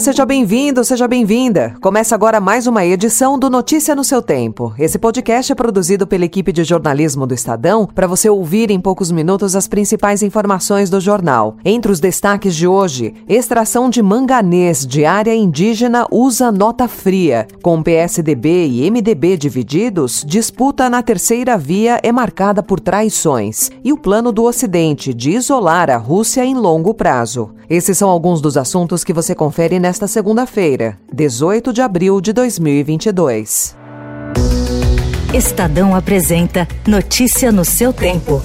Seja bem-vindo, seja bem-vinda. Começa agora mais uma edição do Notícia no seu Tempo. Esse podcast é produzido pela equipe de jornalismo do Estadão para você ouvir em poucos minutos as principais informações do jornal. Entre os destaques de hoje, extração de manganês de área indígena usa nota fria. Com PSDB e MDB divididos, disputa na terceira via é marcada por traições. E o plano do Ocidente de isolar a Rússia em longo prazo. Esses são alguns dos assuntos que você confere confere nesta segunda-feira, 18 de abril de 2022. Estadão apresenta Notícia no seu tempo.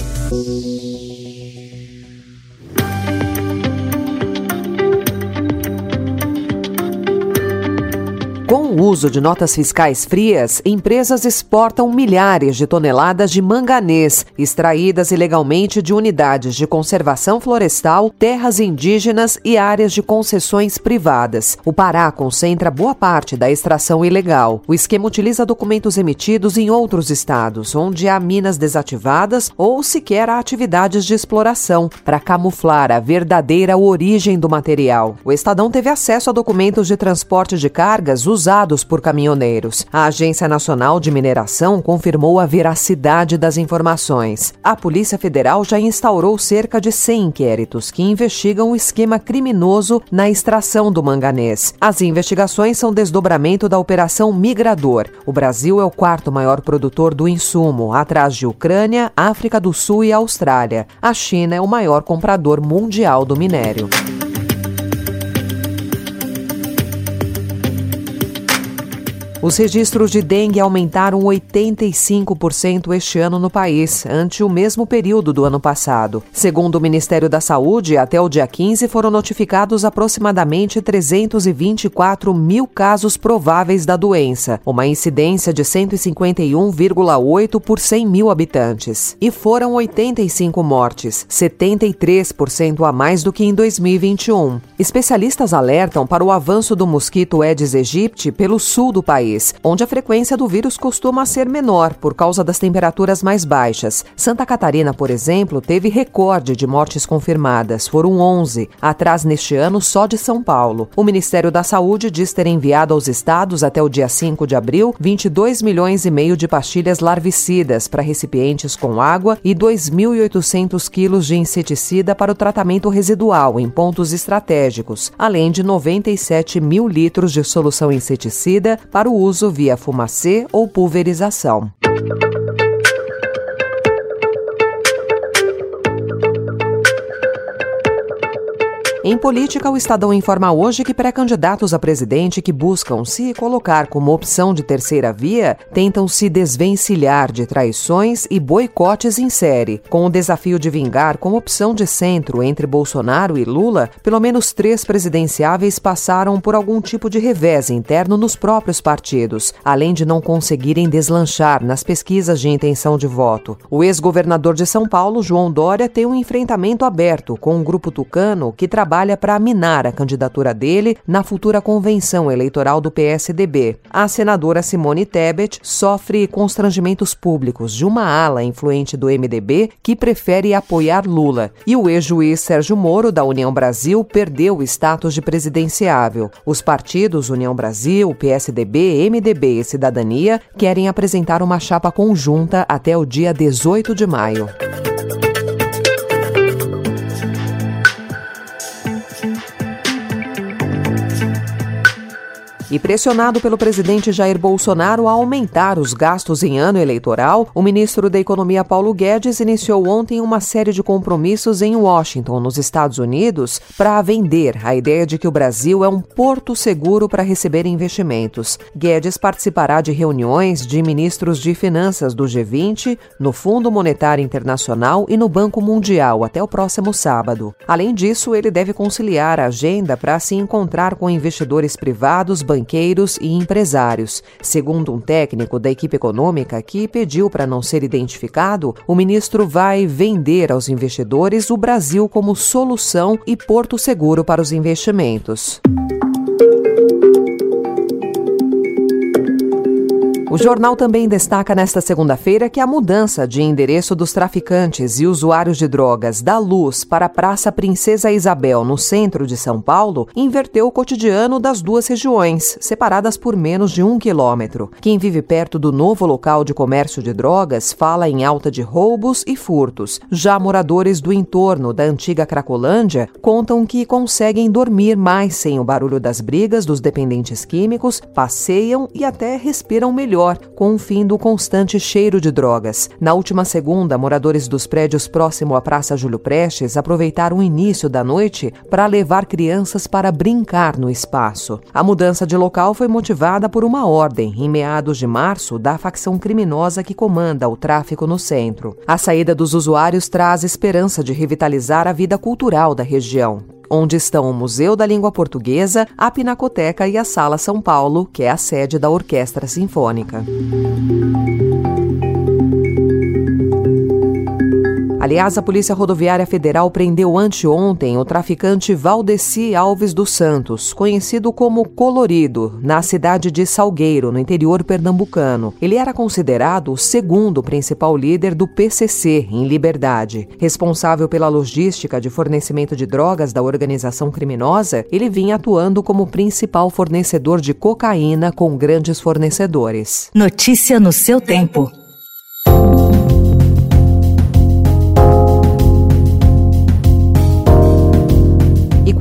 Com o uso de notas fiscais frias, empresas exportam milhares de toneladas de manganês, extraídas ilegalmente de unidades de conservação florestal, terras indígenas e áreas de concessões privadas. O Pará concentra boa parte da extração ilegal. O esquema utiliza documentos emitidos em outros estados, onde há minas desativadas ou sequer há atividades de exploração, para camuflar a verdadeira origem do material. O Estadão teve acesso a documentos de transporte de cargas usados usados por caminhoneiros. A Agência Nacional de Mineração confirmou a veracidade das informações. A Polícia Federal já instaurou cerca de 100 inquéritos que investigam o esquema criminoso na extração do manganês. As investigações são desdobramento da Operação Migrador. O Brasil é o quarto maior produtor do insumo, atrás de Ucrânia, África do Sul e Austrália. A China é o maior comprador mundial do minério. Os registros de dengue aumentaram 85% este ano no país, ante o mesmo período do ano passado. Segundo o Ministério da Saúde, até o dia 15 foram notificados aproximadamente 324 mil casos prováveis da doença, uma incidência de 151,8 por 100 mil habitantes. E foram 85 mortes, 73% a mais do que em 2021. Especialistas alertam para o avanço do mosquito Aedes aegypti pelo sul do país país, onde a frequência do vírus costuma ser menor por causa das temperaturas mais baixas. Santa Catarina, por exemplo, teve recorde de mortes confirmadas, foram 11, atrás neste ano só de São Paulo. O Ministério da Saúde diz ter enviado aos estados até o dia 5 de abril 22 milhões e meio de pastilhas larvicidas para recipientes com água e 2.800 quilos de inseticida para o tratamento residual em pontos estratégicos, além de 97 mil litros de solução inseticida para o uso via fumacê ou pulverização. Em política, o Estadão informa hoje que pré-candidatos a presidente que buscam se colocar como opção de terceira via tentam se desvencilhar de traições e boicotes em série. Com o desafio de vingar como opção de centro entre Bolsonaro e Lula, pelo menos três presidenciáveis passaram por algum tipo de revés interno nos próprios partidos, além de não conseguirem deslanchar nas pesquisas de intenção de voto. O ex-governador de São Paulo, João Dória, tem um enfrentamento aberto com um grupo tucano que trabalha trabalha para minar a candidatura dele na futura convenção eleitoral do PSDB. A senadora Simone Tebet sofre constrangimentos públicos de uma ala influente do MDB que prefere apoiar Lula. E o ex-juiz Sérgio Moro, da União Brasil, perdeu o status de presidenciável. Os partidos União Brasil, PSDB, MDB e Cidadania querem apresentar uma chapa conjunta até o dia 18 de maio. E pressionado pelo presidente Jair Bolsonaro a aumentar os gastos em ano eleitoral, o ministro da Economia Paulo Guedes iniciou ontem uma série de compromissos em Washington, nos Estados Unidos, para vender a ideia de que o Brasil é um porto seguro para receber investimentos. Guedes participará de reuniões de ministros de finanças do G20, no Fundo Monetário Internacional e no Banco Mundial até o próximo sábado. Além disso, ele deve conciliar a agenda para se encontrar com investidores privados, banqueiros banqueiros e empresários. Segundo um técnico da equipe econômica que pediu para não ser identificado, o ministro vai vender aos investidores o Brasil como solução e porto seguro para os investimentos. O jornal também destaca nesta segunda-feira que a mudança de endereço dos traficantes e usuários de drogas da Luz para a Praça Princesa Isabel, no centro de São Paulo, inverteu o cotidiano das duas regiões, separadas por menos de um quilômetro. Quem vive perto do novo local de comércio de drogas fala em alta de roubos e furtos. Já moradores do entorno da antiga Cracolândia contam que conseguem dormir mais sem o barulho das brigas dos dependentes químicos, passeiam e até respiram melhor com o fim do constante cheiro de drogas. Na última segunda, moradores dos prédios próximo à Praça Júlio Prestes aproveitaram o início da noite para levar crianças para brincar no espaço. A mudança de local foi motivada por uma ordem, em meados de março, da facção criminosa que comanda o tráfico no centro. A saída dos usuários traz esperança de revitalizar a vida cultural da região onde estão o Museu da Língua Portuguesa, a Pinacoteca e a Sala São Paulo, que é a sede da Orquestra Sinfônica. Aliás, a Polícia Rodoviária Federal prendeu anteontem o traficante Valdeci Alves dos Santos, conhecido como Colorido, na cidade de Salgueiro, no interior pernambucano. Ele era considerado o segundo principal líder do PCC, em Liberdade. Responsável pela logística de fornecimento de drogas da organização criminosa, ele vinha atuando como principal fornecedor de cocaína com grandes fornecedores. Notícia no seu tempo.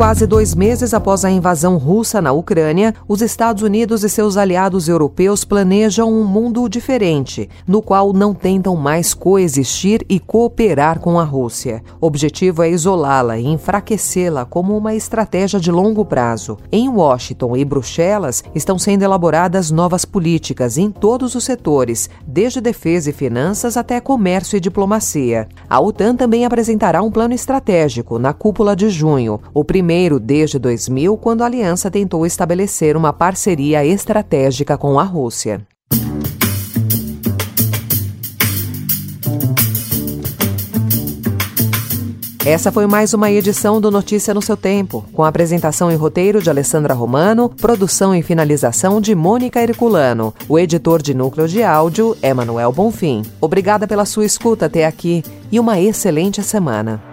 Quase dois meses após a invasão russa na Ucrânia, os Estados Unidos e seus aliados europeus planejam um mundo diferente, no qual não tentam mais coexistir e cooperar com a Rússia. O objetivo é isolá-la e enfraquecê-la como uma estratégia de longo prazo. Em Washington e Bruxelas estão sendo elaboradas novas políticas em todos os setores, desde defesa e finanças até comércio e diplomacia. A OTAN também apresentará um plano estratégico na cúpula de junho, o primeiro primeiro desde 2000, quando a aliança tentou estabelecer uma parceria estratégica com a Rússia. Essa foi mais uma edição do Notícia no seu tempo, com apresentação e roteiro de Alessandra Romano, produção e finalização de Mônica Herculano. O editor de núcleo de áudio é Manuel Bonfim. Obrigada pela sua escuta até aqui e uma excelente semana.